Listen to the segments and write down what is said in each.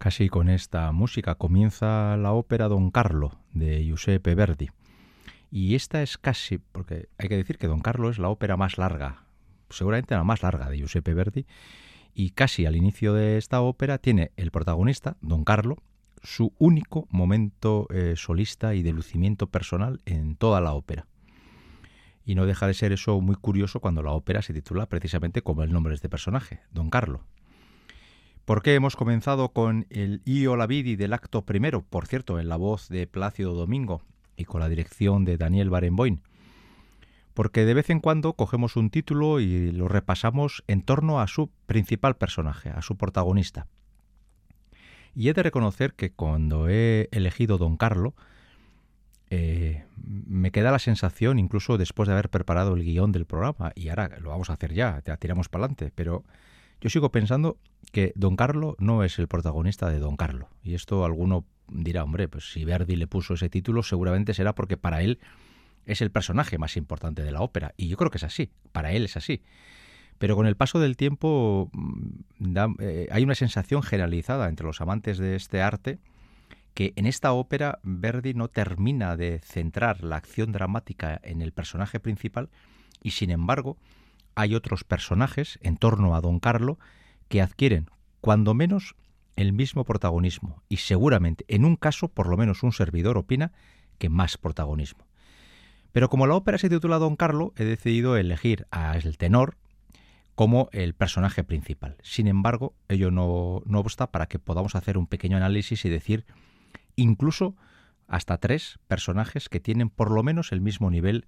Así con esta música comienza la ópera Don Carlo de Giuseppe Verdi. Y esta es casi, porque hay que decir que Don Carlo es la ópera más larga, seguramente la más larga de Giuseppe Verdi, y casi al inicio de esta ópera tiene el protagonista, Don Carlo, su único momento eh, solista y de lucimiento personal en toda la ópera. Y no deja de ser eso muy curioso cuando la ópera se titula precisamente como el nombre de este personaje, Don Carlo, ¿Por qué hemos comenzado con el Io la Vidi del acto primero? Por cierto, en la voz de Plácido Domingo y con la dirección de Daniel Barenboim. Porque de vez en cuando cogemos un título y lo repasamos en torno a su principal personaje, a su protagonista. Y he de reconocer que cuando he elegido Don Carlo, eh, me queda la sensación, incluso después de haber preparado el guion del programa, y ahora lo vamos a hacer ya, ya tiramos para adelante, pero yo sigo pensando que Don Carlo no es el protagonista de Don Carlo. Y esto alguno dirá, hombre, pues si Verdi le puso ese título, seguramente será porque para él es el personaje más importante de la ópera. Y yo creo que es así, para él es así. Pero con el paso del tiempo mm, eh, hay una sensación generalizada entre los amantes de este arte que en esta ópera Verdi no termina de centrar la acción dramática en el personaje principal y sin embargo hay otros personajes en torno a Don Carlo que adquieren, cuando menos, el mismo protagonismo y seguramente, en un caso, por lo menos un servidor opina que más protagonismo. Pero como la ópera se titula Don Carlo, he decidido elegir al tenor como el personaje principal. Sin embargo, ello no, no obsta para que podamos hacer un pequeño análisis y decir incluso hasta tres personajes que tienen por lo menos el mismo nivel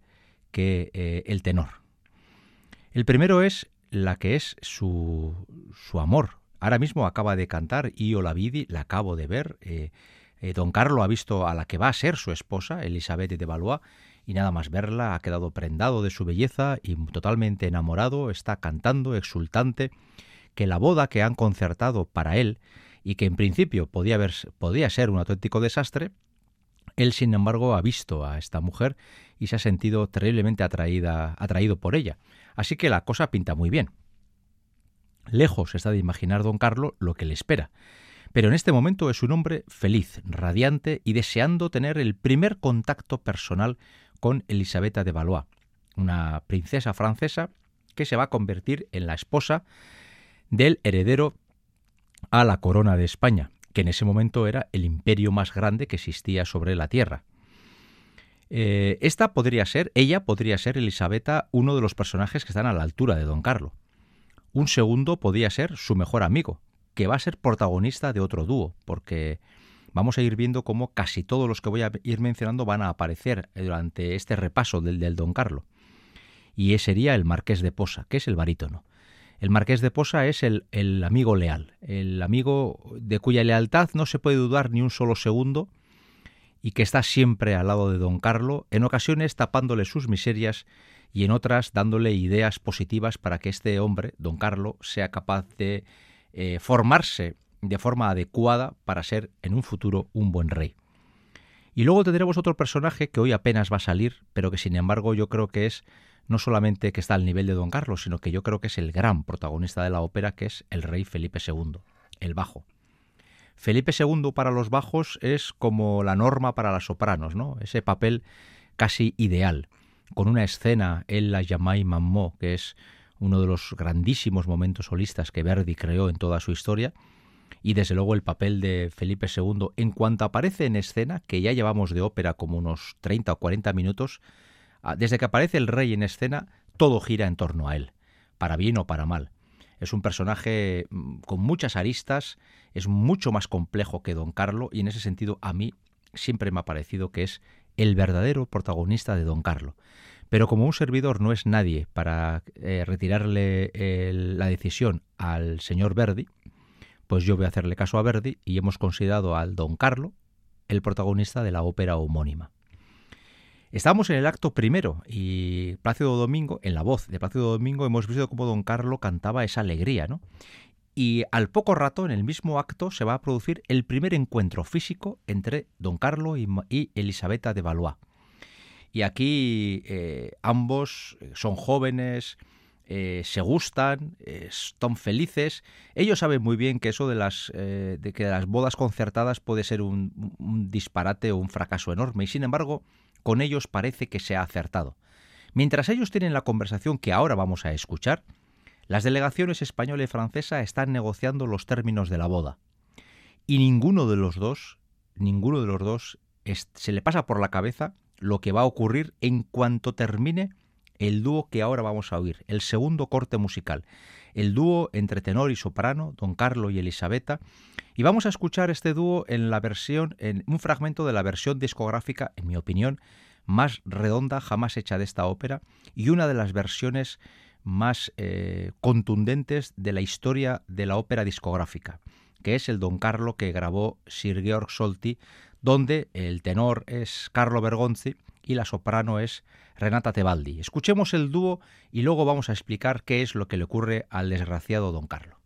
que eh, el tenor. El primero es la que es su, su amor. Ahora mismo acaba de cantar Io la vidi, la acabo de ver. Eh, eh, don Carlo ha visto a la que va a ser su esposa, Elizabeth de Valois, y nada más verla ha quedado prendado de su belleza y totalmente enamorado, está cantando, exultante, que la boda que han concertado para él y que en principio podía, podía ser un auténtico desastre, él, sin embargo, ha visto a esta mujer y se ha sentido terriblemente atraída, atraído por ella. Así que la cosa pinta muy bien. Lejos está de imaginar don Carlo lo que le espera. Pero en este momento es un hombre feliz, radiante y deseando tener el primer contacto personal con Elisabetta de Valois, una princesa francesa que se va a convertir en la esposa del heredero a la corona de España, que en ese momento era el imperio más grande que existía sobre la tierra. Eh, esta podría ser, ella podría ser Elisabetta, uno de los personajes que están a la altura de Don Carlo. Un segundo podría ser su mejor amigo, que va a ser protagonista de otro dúo, porque vamos a ir viendo cómo casi todos los que voy a ir mencionando van a aparecer durante este repaso del, del Don Carlo. Y ese sería el Marqués de Posa, que es el barítono. El marqués de Posa es el, el, amigo leal, el amigo de cuya lealtad no se puede dudar ni un solo segundo y que está siempre al lado de don Carlo, en ocasiones tapándole sus miserias y en otras dándole ideas positivas para que este hombre, don Carlo, sea capaz de eh, formarse de forma adecuada para ser en un futuro un buen rey. Y luego tendremos otro personaje que hoy apenas va a salir, pero que sin embargo yo creo que es no solamente que está al nivel de Don Carlos, sino que yo creo que es el gran protagonista de la ópera, que es el rey Felipe II, el bajo. Felipe II para los bajos es como la norma para las sopranos, ¿no? Ese papel casi ideal, con una escena en la Yamai Mammo, que es uno de los grandísimos momentos solistas que Verdi creó en toda su historia, y desde luego el papel de Felipe II en cuanto aparece en escena, que ya llevamos de ópera como unos 30 o 40 minutos, Ah, desde que aparece el rey en escena, todo gira en torno a él, para bien o para mal. Es un personaje mm, con muchas aristas, es mucho más complejo que Don Carlo y en ese sentido a mí siempre me ha parecido que es el verdadero protagonista de Don Carlo. Pero como un servidor no es nadie para eh, retirarle la decisión al señor Verdi, pues yo voy a hacerle caso a Verdi y hemos considerado al Don Carlo el protagonista de la ópera homónima. Estamos en el acto primero y Plácido Domingo, en la voz de Plácido Domingo, hemos visto cómo don Carlo cantaba esa alegría, ¿no? Y al poco rato, en el mismo acto, se va a producir el primer encuentro físico entre don Carlo y, Elisabetta de Valois. Y aquí eh, ambos eh, son jóvenes, eh, se gustan, están felices. Ellos saben muy bien que eso de las, de que las bodas concertadas puede ser un, un disparate o un fracaso enorme. Y sin embargo, con ellos parece que se ha acertado. Mientras ellos tienen la conversación que ahora vamos a escuchar, las delegaciones española y francesa están negociando los términos de la boda. Y ninguno de los dos, ninguno de los dos se le pasa por la cabeza lo que va a ocurrir en cuanto termine el dúo que ahora vamos a oír, el segundo corte musical, el dúo entre tenor y soprano, don Carlo y Elisabetta, y vamos a escuchar este dúo en la versión, en un fragmento de la versión discográfica, en mi opinión, más redonda jamás hecha de esta ópera y una de las versiones más eh, contundentes de la historia de la ópera discográfica, que es el Don Carlo que grabó Sir Georg Solti, donde el tenor es Carlo Bergonzi y la soprano es Renata Tebaldi. Escuchemos el dúo y luego vamos a explicar qué es lo que le ocurre al desgraciado Don Carlo.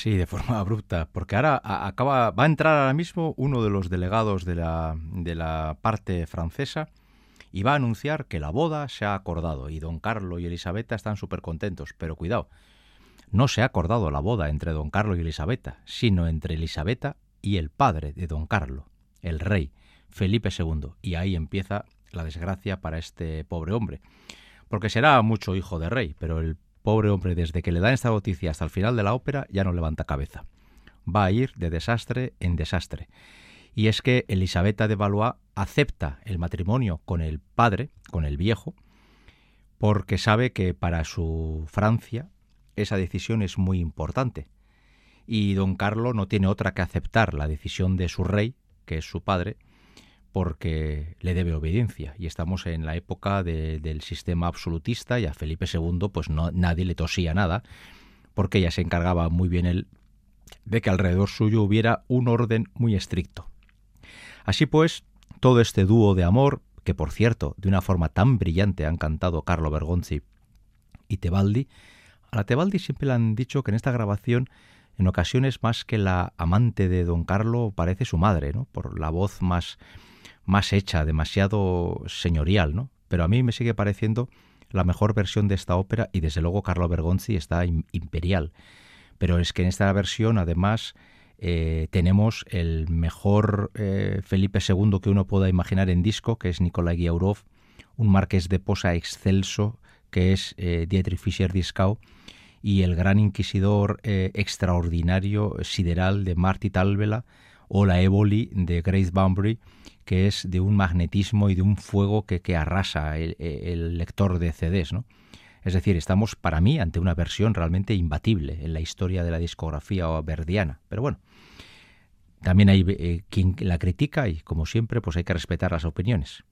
Así, de forma abrupta, porque ahora acaba, va a entrar ahora mismo uno de los delegados de la, de la parte francesa y va a anunciar que la boda se ha acordado y don Carlos y Elisabetta están súper contentos, pero cuidado, no se ha acordado la boda entre don Carlos y Elisabetta, sino entre Elisabetta y el padre de don Carlos, el rey, Felipe II, y ahí empieza la desgracia para este pobre hombre, porque será mucho hijo de rey, pero el pobre hombre desde que le dan esta noticia hasta el final de la ópera ya no levanta cabeza. Va a ir de desastre en desastre. Y es que Elisabetta de Valois acepta el matrimonio con el padre, con el viejo, porque sabe que para su Francia esa decisión es muy importante. Y don Carlos no tiene otra que aceptar la decisión de su rey, que es su padre, porque le debe obediencia. Y estamos en la época del sistema absolutista y a Felipe II pues no, nadie le tosía nada, porque ya se encargaba muy bien él de que alrededor suyo hubiera un orden muy estricto. Así pues, todo este dúo de amor, que por cierto, de una forma tan brillante han cantado Carlo Bergonzi y Tebaldi, a la Tebaldi siempre le han dicho que en esta grabación en ocasiones más que la amante de don Carlo parece su madre, ¿no? Por la voz más más hecha, demasiado señorial, ¿no? Pero a mí me sigue pareciendo la mejor versión de esta ópera y desde luego Carlo Bergonzi está imperial. Pero es que en esta versión además eh, tenemos el mejor eh, Felipe II que uno pueda imaginar en disco, que es Nikolai Giaurov, un marqués de posa excelso, que es eh, Dietrich Fischer-Dieskau, y el gran inquisidor extraordinario sideral de Marty Talvela, o la Éboli de Grace Bunbury, que es de un magnetismo y de un fuego que, arrasa el, lector de CDs, ¿no? Es decir, estamos para mí ante una versión realmente imbatible en la historia de la discografía verdiana. Pero bueno, también hay eh, quien la critica y, como siempre, pues hay que respetar las opiniones.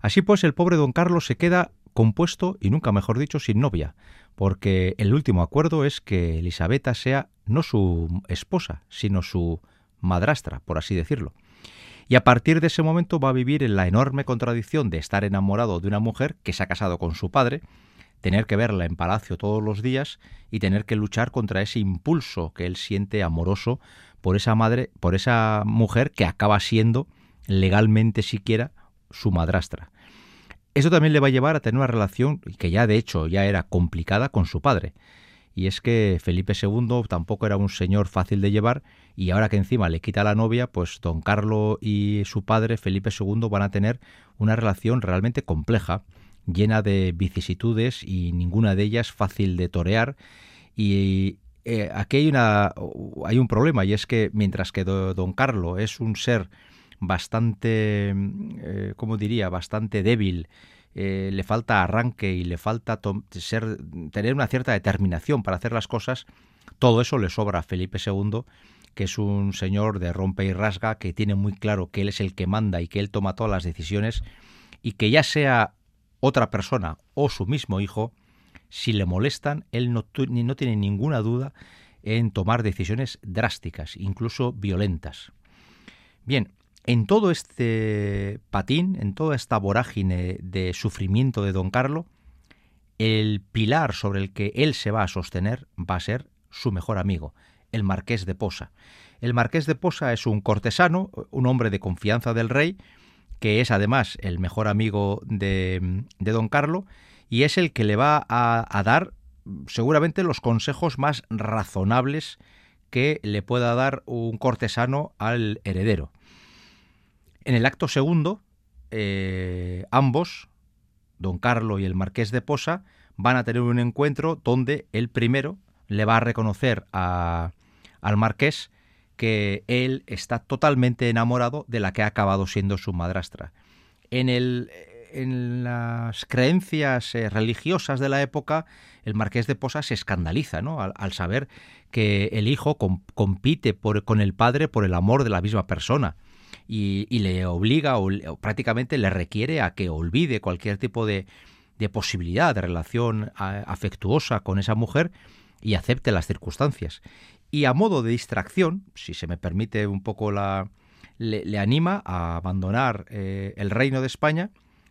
Así pues, el pobre don Carlos se queda compuesto y nunca mejor dicho sin novia, porque el último acuerdo es que Elisabetta sea no su esposa, sino su madrastra, por así decirlo. Y a partir de ese momento va a vivir en la enorme contradicción de estar enamorado de una mujer que se ha casado con su padre, tener que verla en palacio todos los días y tener que luchar contra ese impulso que él siente amoroso por esa madre, por esa mujer que acaba siendo legalmente siquiera su madrastra. Eso también le va a llevar a tener una relación que ya de hecho ya era complicada con su padre y es que Felipe II tampoco era un señor fácil de llevar y ahora que encima le quita la novia, pues don Carlos y su padre Felipe II van a tener una relación realmente compleja, llena de vicisitudes y ninguna de ellas fácil de torear y eh, aquí hay, una, hay un problema y es que mientras que don Carlos es un ser bastante, eh, ¿cómo diría?, bastante débil, eh, le falta arranque y le falta ser, tener una cierta determinación para hacer las cosas, todo eso le sobra a Felipe II, que es un señor de rompe y rasga, que tiene muy claro que él es el que manda y que él toma todas las decisiones, y que ya sea otra persona o su mismo hijo, si le molestan, él no, no tiene ninguna duda en tomar decisiones drásticas, incluso violentas. Bien, en todo este patín, en toda esta vorágine de sufrimiento de don Carlo, el pilar sobre el que él se va a sostener va a ser su mejor amigo, el marqués de Posa. El marqués de Posa es un cortesano, un hombre de confianza del rey, que es además el mejor amigo de, don Carlo, y es el que le va a, a dar seguramente los consejos más razonables que le pueda dar un cortesano al heredero. En el acto segundo, eh, ambos, don Carlo y el marqués de Posa, van a tener un encuentro donde el primero le va a reconocer al marqués que él está totalmente enamorado de la que ha acabado siendo su madrastra. En, las creencias eh, religiosas de la época, el marqués de Posa se escandaliza al, saber que el hijo compite con el padre por el amor de la misma persona y, le obliga o, prácticamente le requiere a que olvide cualquier tipo de, de posibilidad de relación afectuosa con esa mujer y acepte las circunstancias. Y a modo de distracción, si se me permite un poco la... le, anima a abandonar eh, el reino de España,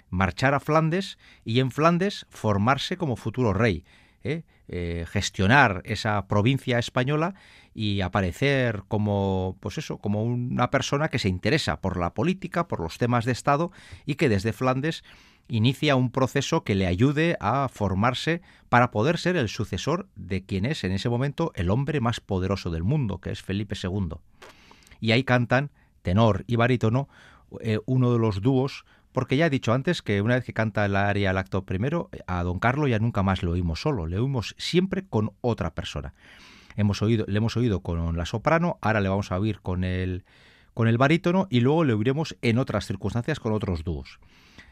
marchar a Flandes y en Flandes formarse como futuro rey. ¿Eh? Eh, gestionar esa provincia española y aparecer como pues eso como una persona que se interesa por la política por los temas de estado y que desde Flandes inicia un proceso que le ayude a formarse para poder ser el sucesor de quien es en ese momento el hombre más poderoso del mundo que es Felipe II y ahí cantan tenor y barítono eh, uno de los dúos porque ya he dicho antes que una vez que canta el aria el acto primero, a don Carlos ya nunca más lo oímos solo, le oímos siempre con otra persona. Hemos oído, le hemos oído con la soprano, ahora le vamos a oír con el, con el barítono y luego le oiremos en otras circunstancias con otros dúos.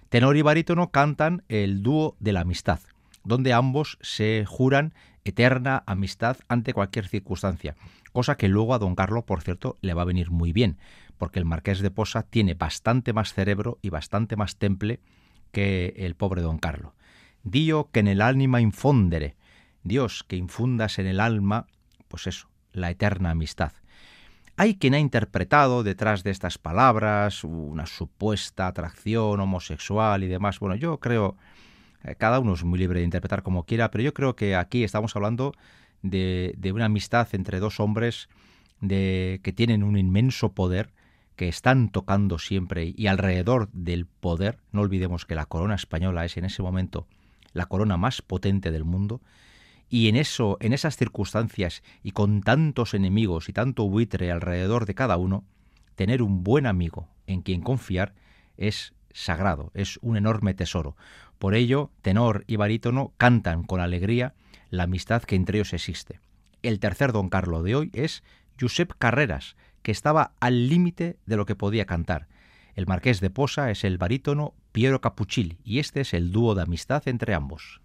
Tenor y barítono cantan el dúo de la amistad, donde ambos se juran eterna amistad ante cualquier circunstancia, cosa que luego a don Carlos, por cierto, le va a venir muy bien, porque el marqués de Posa tiene bastante más cerebro y bastante más temple que el pobre don Carlos. Dio que en el ánima infondere, Dios que infundas en el alma, pues eso, la eterna amistad. Hay quien ha interpretado detrás de estas palabras una supuesta atracción homosexual y demás. Bueno, yo creo, eh, cada uno es muy libre de interpretar como quiera, pero yo creo que aquí estamos hablando de, una amistad entre dos hombres que tienen un inmenso poder que están tocando siempre y alrededor del poder, no olvidemos que la corona española es en ese momento la corona más potente del mundo, y en eso, en esas circunstancias y con tantos enemigos y tanto buitre alrededor de cada uno, tener un buen amigo en quien confiar es sagrado, es un enorme tesoro. Por ello, tenor y barítono cantan con alegría la amistad que entre ellos existe. El tercer don Carlo de hoy es Josep Carreras, que estaba al límite de lo que podía cantar. El marqués de Posa es el barítono Piero Capuchilli y este es el dúo de amistad entre ambos.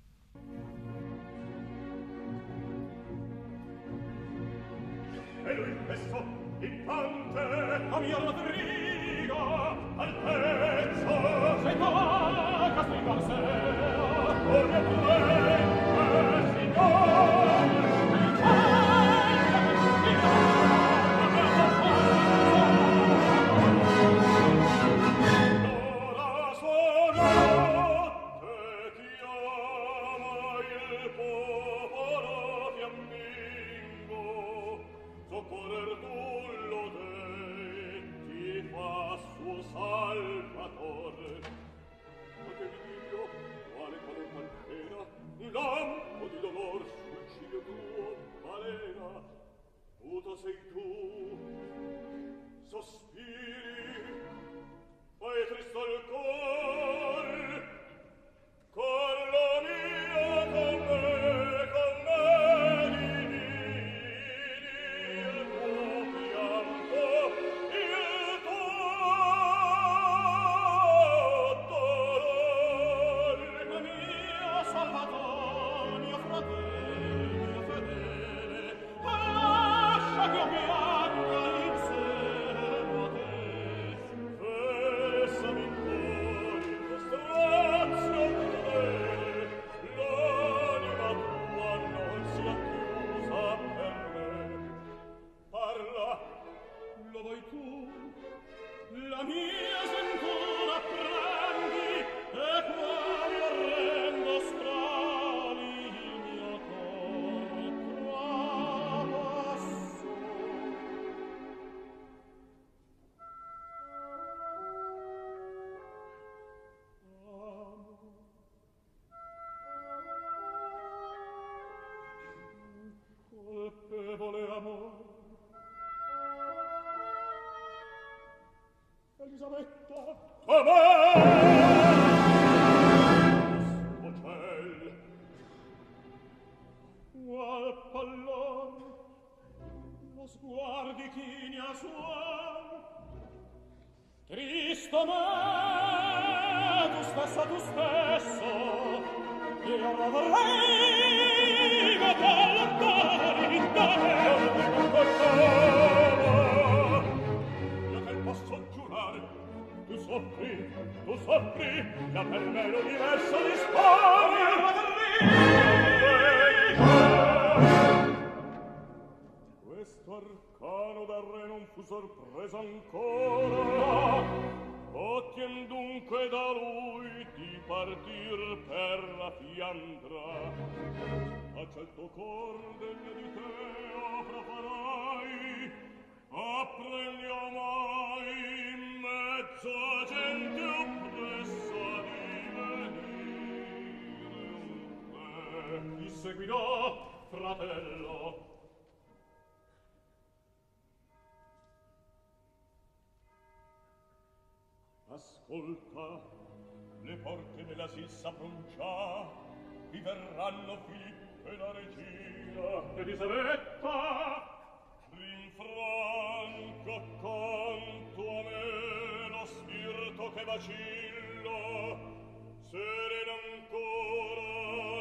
partir per la Fiandra. A certo cor degno di te opra farai. Appreglio mai in mezzo a gente oppressa di venire. Un me ti seguirò fratello. Ascolta le porte della sissa pronuncia vi verranno Filippo e la regina Elisabetta. Rinfranco accanto a me lo spirito che vacillo sereno ancora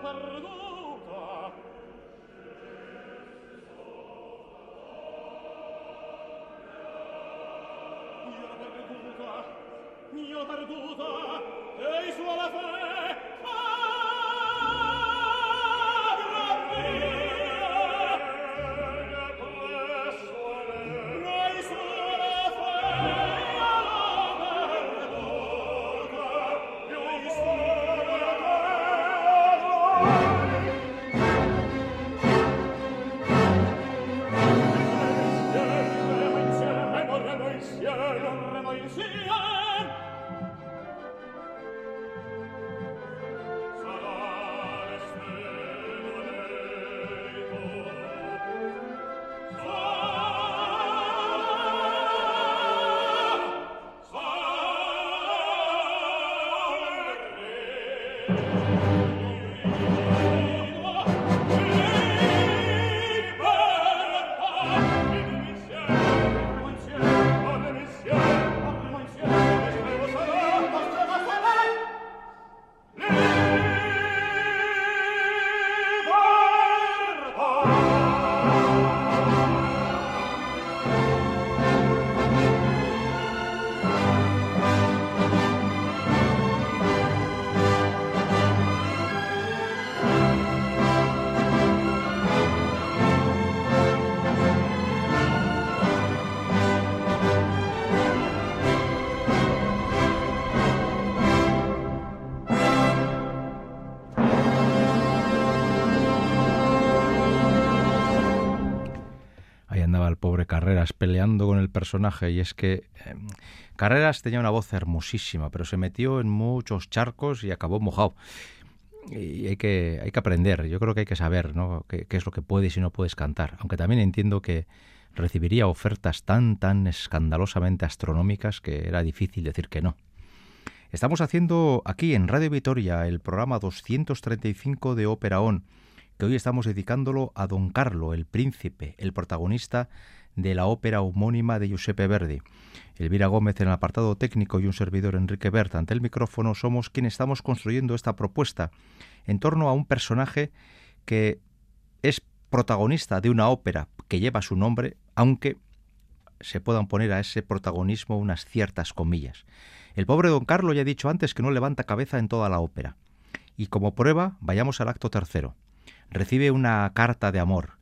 perduta, mia perduta personaje y es que em, Carreras tenía una voz hermosísima, pero se metió en muchos charcos y acabó mojado. Y hay que, hay que aprender, yo creo que hay que saber qué es lo que puedes y no puedes cantar, aunque también entiendo que recibiría ofertas tan, tan escandalosamente astronómicas que era difícil decir que no. Estamos haciendo aquí en Radio Vitoria el programa 235 de Ópera On, que hoy estamos dedicándolo a Don Carlo, el príncipe, el protagonista de la ópera homónima de Giuseppe Verdi. Elvira Gómez en el apartado técnico y un servidor Enrique Bert ante el micrófono somos quienes estamos construyendo esta propuesta en torno a un personaje que es protagonista de una ópera que lleva su nombre, aunque se puedan poner a ese protagonismo unas ciertas comillas. El pobre don Carlo ya he dicho antes que no levanta cabeza en toda la ópera. Y como prueba, vayamos al acto tercero. Recibe una carta de amor.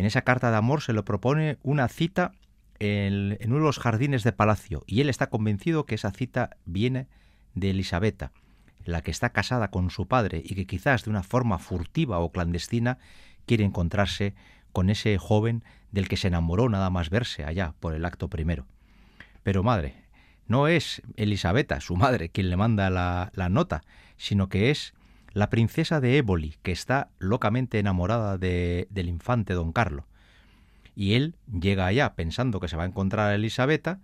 En esa carta de amor se le propone una cita en, uno de los jardines de palacio y él está convencido que esa cita viene de Elisabetta, la que está casada con su padre y que quizás de una forma furtiva o clandestina quiere encontrarse con ese joven del que se enamoró nada más verse allá por el acto primero. Pero madre, no es Elisabetta, su madre, quien le manda la, la nota, sino que es la princesa de Éboli, que está locamente enamorada de, del infante don Carlo. Y él llega allá pensando que se va a encontrar a Elisabetta,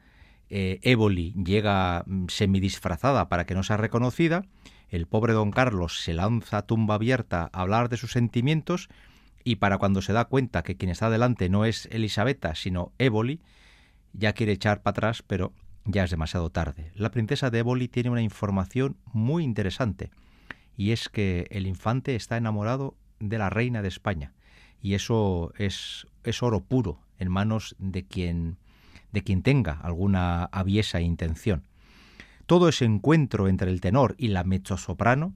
eh, Éboli llega mm, semidisfrazada para que no sea reconocida, el pobre don Carlos se lanza a tumba abierta a hablar de sus sentimientos y para cuando se da cuenta que quien está delante no es Elisabetta, sino Éboli, ya quiere echar para atrás, pero ya es demasiado tarde. La princesa de Éboli tiene una información muy interesante, y es que el infante está enamorado de la reina de España, y eso es, oro puro en manos de quien, de quien tenga alguna aviesa intención. Todo ese encuentro entre el tenor y la mezzosoprano,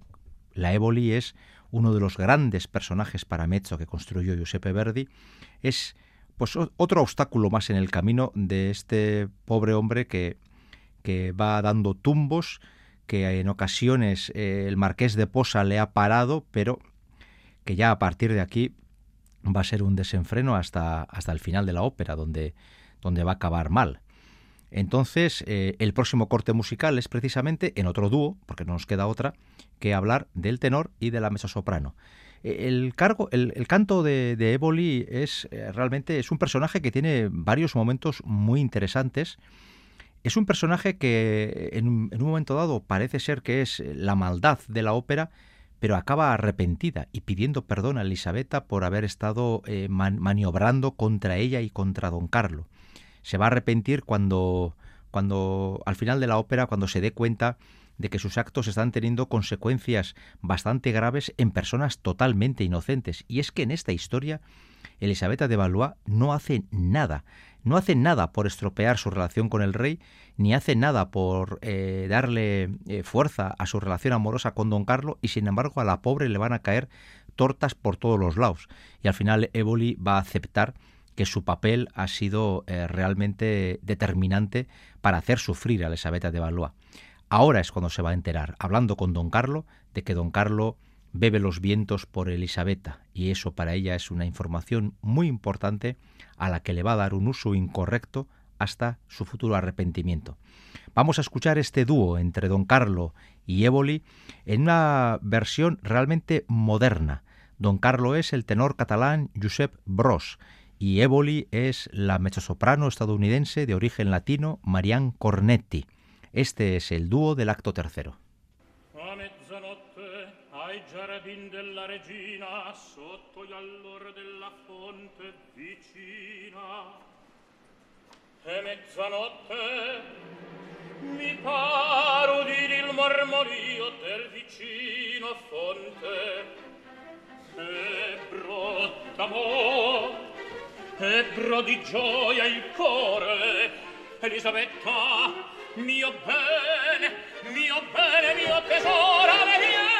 la Éboli es uno de los grandes personajes para mezzo que construyó Giuseppe Verdi, es pues otro obstáculo más en el camino de este pobre hombre que, que va dando tumbos, que en ocasiones eh, el marqués de Posa le ha parado, pero que ya a partir de aquí va a ser un desenfreno hasta, hasta el final de la ópera, donde, donde va a acabar mal. Entonces, eh, el próximo corte musical es precisamente en otro dúo, porque no nos queda otra, que hablar del tenor y de la mesa soprano. Eh, el, cargo, el, canto de, de es realmente es un personaje que tiene varios momentos muy interesantes. Es un personaje que en, un momento dado parece ser que es la maldad de la ópera, pero acaba arrepentida y pidiendo perdón a Elisabetta por haber estado maniobrando contra ella y contra don Carlo se va a arrepentir cuando, cuando al final de la ópera, cuando se dé cuenta de que sus actos están teniendo consecuencias bastante graves en personas totalmente inocentes. Y es que en esta historia, Elisabetta de Valois no hace nada, no hace nada por estropear su relación con el rey, ni hace nada por eh, darle eh, fuerza a su relación amorosa con don Carlos, y sin embargo a la pobre le van a caer tortas por todos los lados. Y al final Éboli va a aceptar que su papel ha sido eh, realmente determinante para hacer sufrir a Elisabetta de Valois. Ahora es cuando se va a enterar, hablando con don Carlo, de que don Carlo bebe los vientos por Elisabetta, y eso para ella es una información muy importante a la que le va a dar un uso incorrecto hasta su futuro arrepentimiento. Vamos a escuchar este dúo entre don Carlo y Éboli en una versión realmente moderna. Don Carlo es el tenor catalán Josep Bros y Éboli es la mezzosoprano estadounidense de origen latino Marianne Cornetti. Este es el dúo del acto tercero. giardin della regina sotto gli allor della fonte vicina. E mezzanotte mi paro udire il mormorio del vicino fonte. E brotta mo e bro di gioia il core. Elisabetta mio bene mio bene mio tesoro veniamo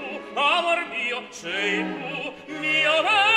ceimu mio re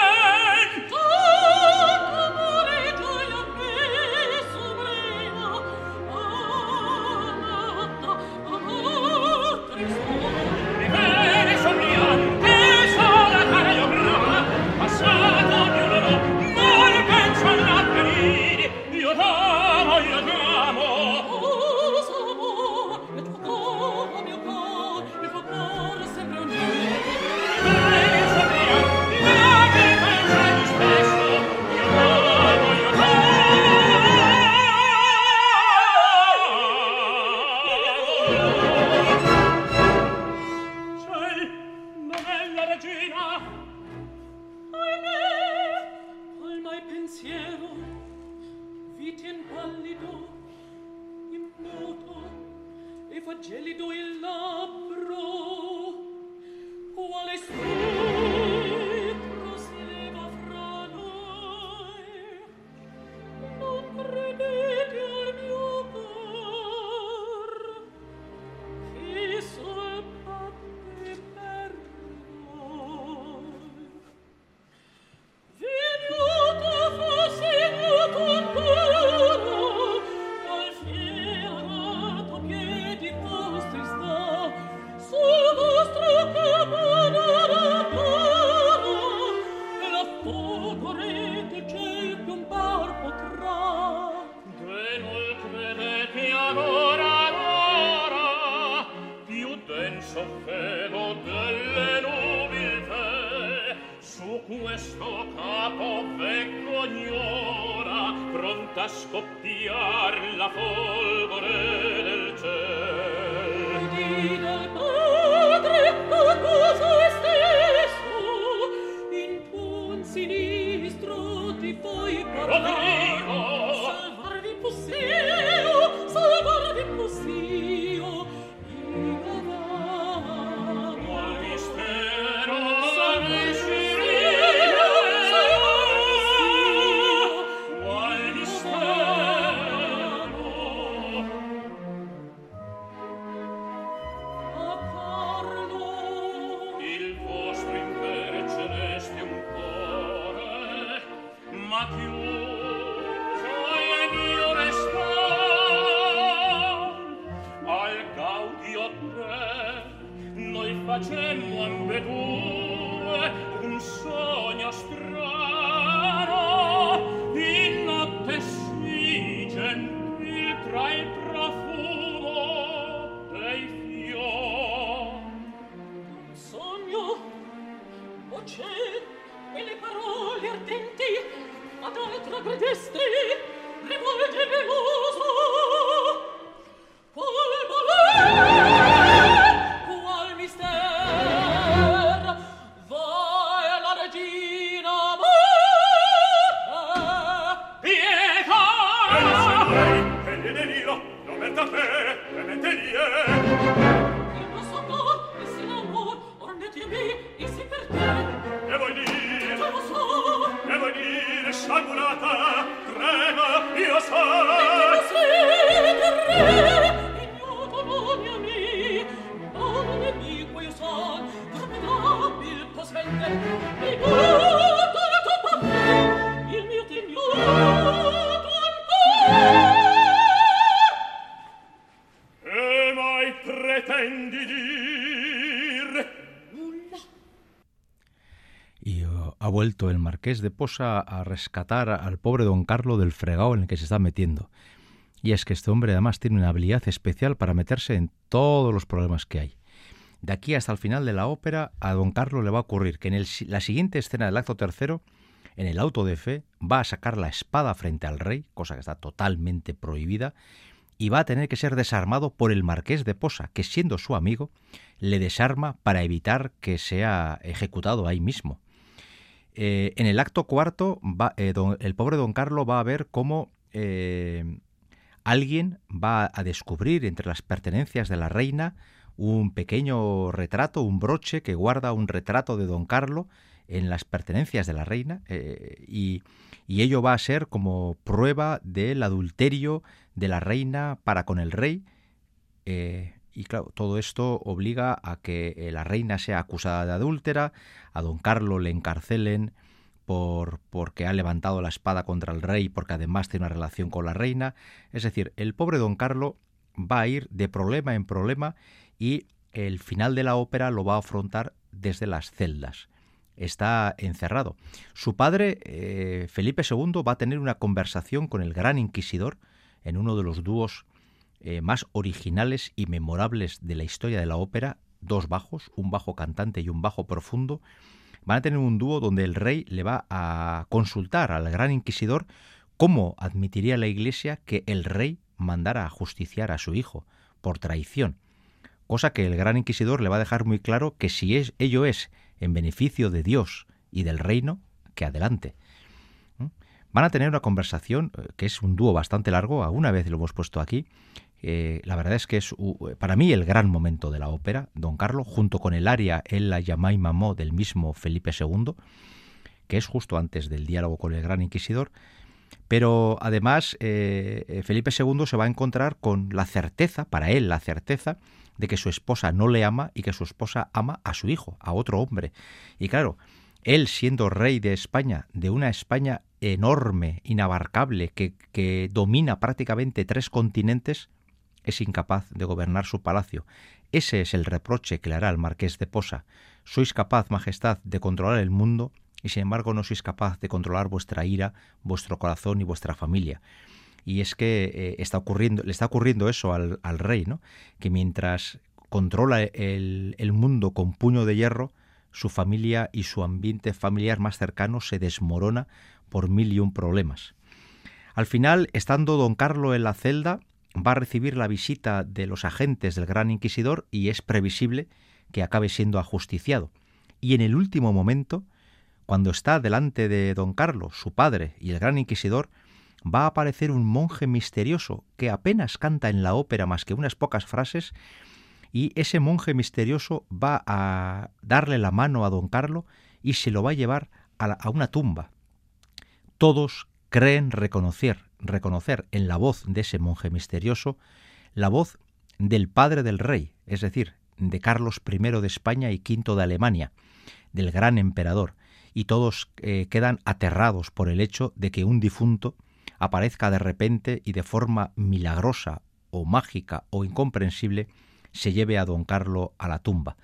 marqués de Posa a rescatar al pobre don Carlo del fregado en el que se está metiendo. Y es que este hombre además tiene una habilidad especial para meterse en todos los problemas que hay. De aquí hasta el final de la ópera, a don Carlo le va a ocurrir que en la siguiente escena del acto tercero, en el auto de fe, va a sacar la espada frente al rey, cosa que está totalmente prohibida, y va a tener que ser desarmado por el marqués de Posa, que siendo su amigo, le desarma para evitar que sea ejecutado ahí mismo. Eh, en el acto cuarto, eh, el pobre don Carlos va a ver cómo eh, alguien va a descubrir entre las pertenencias de la reina un pequeño retrato, un broche que guarda un retrato de don Carlo en las pertenencias de la reina y, ello va a ser como prueba del adulterio de la reina para con el rey. Y claro, todo esto obliga a que eh, la reina sea acusada de adúltera, a don Carlo le encarcelen por porque ha levantado la espada contra el rey, porque además tiene una relación con la reina. Es decir, el pobre don Carlo va a ir de problema en problema y el final de la ópera lo va a afrontar desde las celdas está encerrado. Su padre, eh, Felipe II, va a tener una conversación con el gran inquisidor en uno de los dúos eh, más originales y memorables de la historia de la ópera, dos bajos, un bajo cantante y un bajo profundo. Van a tener un dúo donde el rey le va a consultar al gran inquisidor cómo admitiría la Iglesia que el rey mandara a justiciar a su hijo por traición. Cosa que el gran inquisidor le va a dejar muy claro que si es, ello es en beneficio de Dios y del reino, que adelante. ¿Mm? Van a tener una conversación eh, que es un dúo bastante largo, alguna vez lo hemos puesto aquí. La verdad es que es para mí el gran momento de la ópera, Don Carlo, junto con el aria El la llamai mamó del mismo Felipe II, que es justo antes del diálogo con el gran inquisidor. Pero además eh, Felipe II se va a encontrar con la certeza, para él la certeza, de que su esposa no le ama y que su esposa ama a su hijo, a otro hombre. Y claro, él siendo rey de España, de una España enorme, inabarcable, que, que domina prácticamente tres continentes, es incapaz de gobernar su palacio. Ese es el reproche que le hará al marqués de Posa. Sois capaz, Majestad, de controlar el mundo y sin embargo no sois capaz de controlar vuestra ira, vuestro corazón y vuestra familia y es que eh, está ocurriendo, le está ocurriendo eso al, rey, ¿no? que mientras controla el, el, mundo con puño de hierro, su familia y su ambiente familiar más cercano se desmorona por mil y un problemas. Al final, estando don Carlo en la celda, va a recibir la visita de los agentes del Gran Inquisidor y es previsible que acabe siendo ajusticiado. Y en el último momento, cuando está delante de don Carlo, su padre y el Gran Inquisidor, va a aparecer un monje misterioso que apenas canta en la ópera más que unas pocas frases y ese monje misterioso va a darle la mano a don Carlo y se lo va a llevar a, una tumba. Todos creen reconocer, reconocer en la voz de ese monje misterioso la voz del padre del rey, es decir, de Carlos I de España y V de Alemania, del gran emperador, y todos eh, quedan aterrados por el hecho de que un difunto aparezca de repente y de forma milagrosa o mágica o incomprensible, se lleve a don Carlo a la tumba.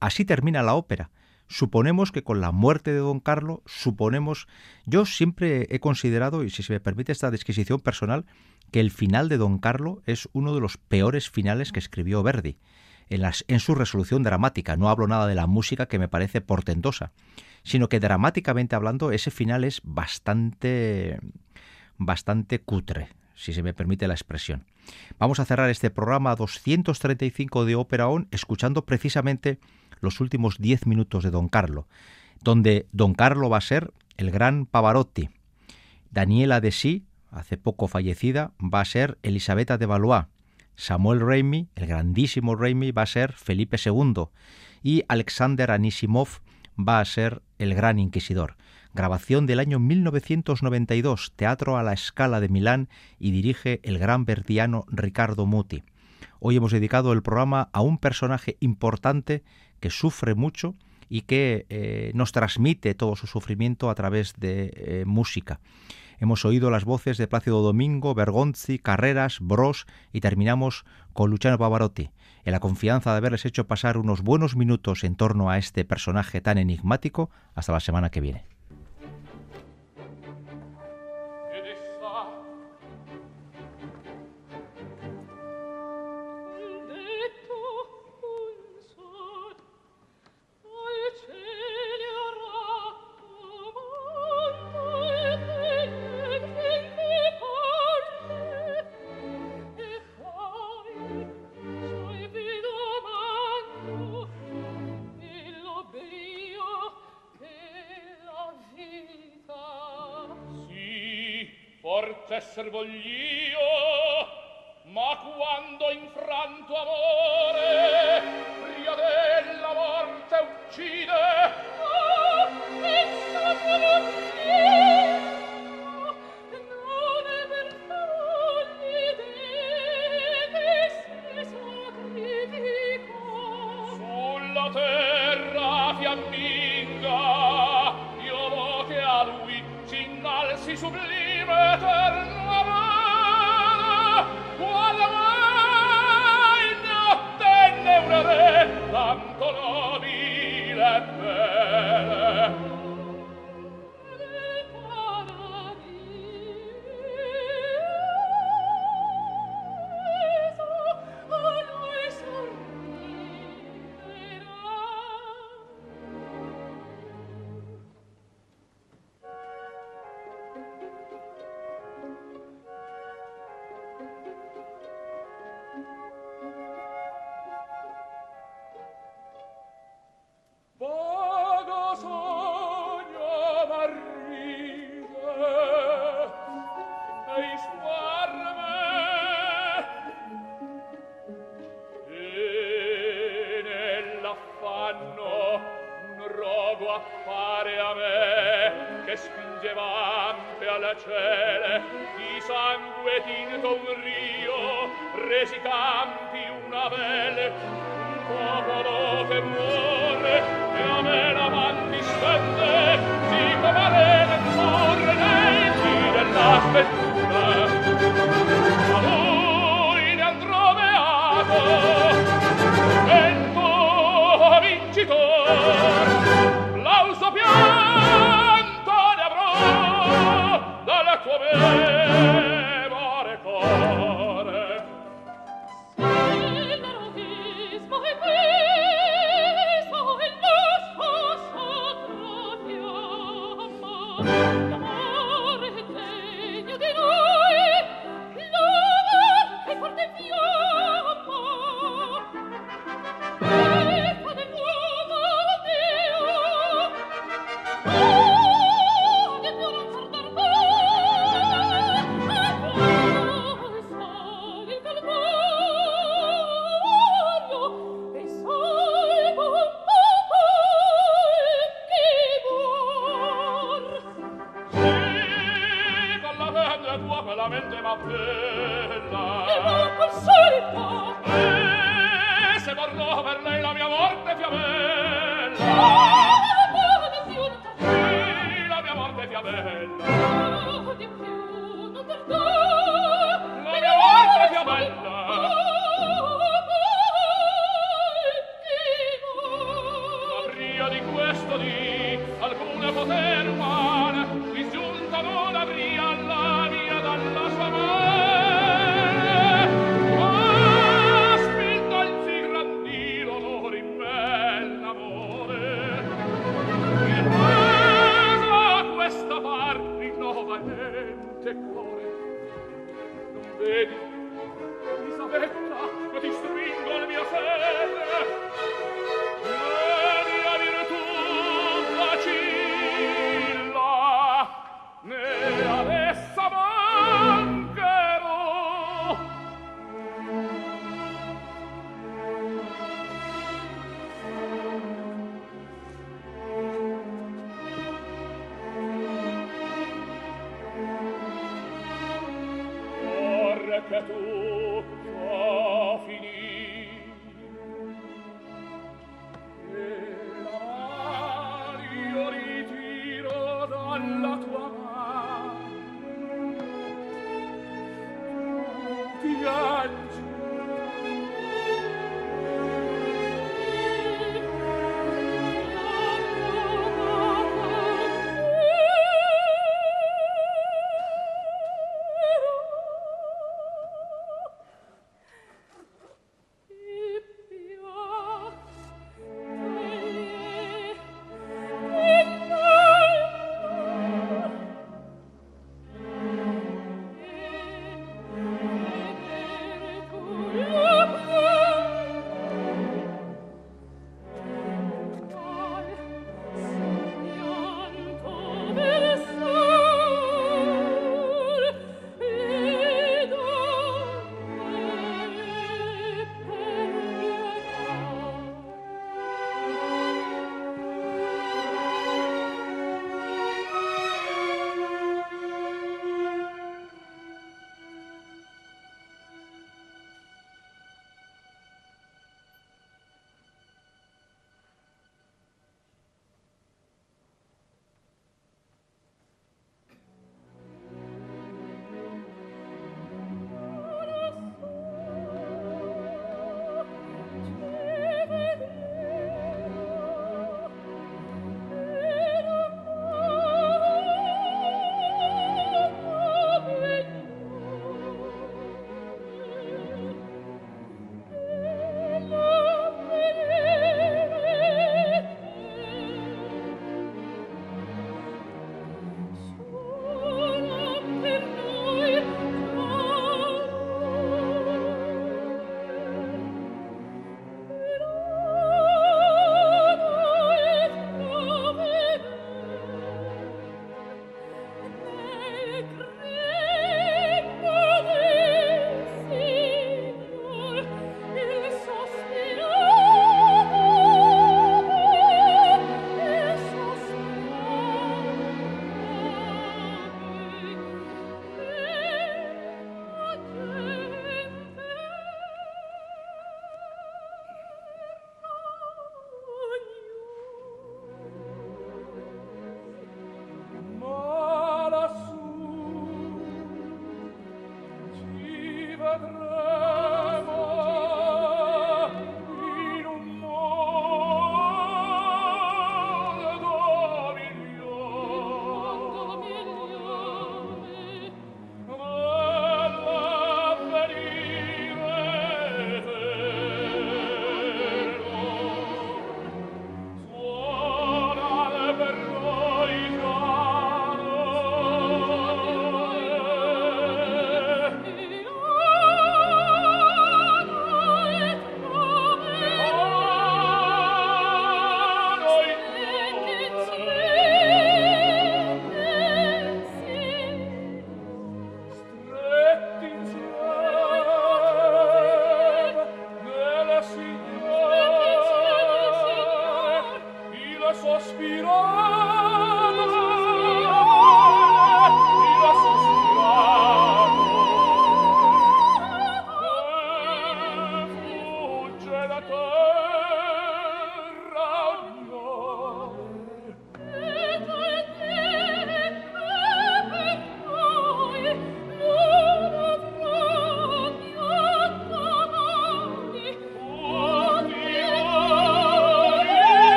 Así termina la ópera. Suponemos que con la muerte de don Carlo, suponemos, yo siempre he considerado, y si se me permite esta disquisición personal, que el final de don Carlo es uno de los peores finales que escribió Verdi. En, las, en su resolución dramática, no hablo nada de la música que me parece portentosa, sino que dramáticamente hablando ese final es bastante bastante cutre, si se me permite la expresión. Vamos a cerrar este programa 235 de Ópera On escuchando precisamente los últimos 10 minutos de Don Carlo, donde Don Carlo va a ser el gran Pavarotti. Daniela de Sí, hace poco fallecida, va a ser Elisabetta de Valois. Samuel Raimi, el grandísimo Raimi, va a ser Felipe II. Y Alexander Anisimov va a ser el gran inquisidor grabación del año 1992, Teatro a la Escala de Milán y dirige el gran verdiano Ricardo Muti. Hoy hemos dedicado el programa a un personaje importante que sufre mucho y que eh, nos transmite todo su sufrimiento a través de eh, música. Hemos oído las voces de Plácido Domingo, Bergonzi, Carreras, Bros y terminamos con Luciano Pavarotti, en la confianza de haberles hecho pasar unos buenos minutos en torno a este personaje tan enigmático. Hasta la semana que viene. esser voglio ma quando infranto amore pria della morte uccide. Oh, pensa Te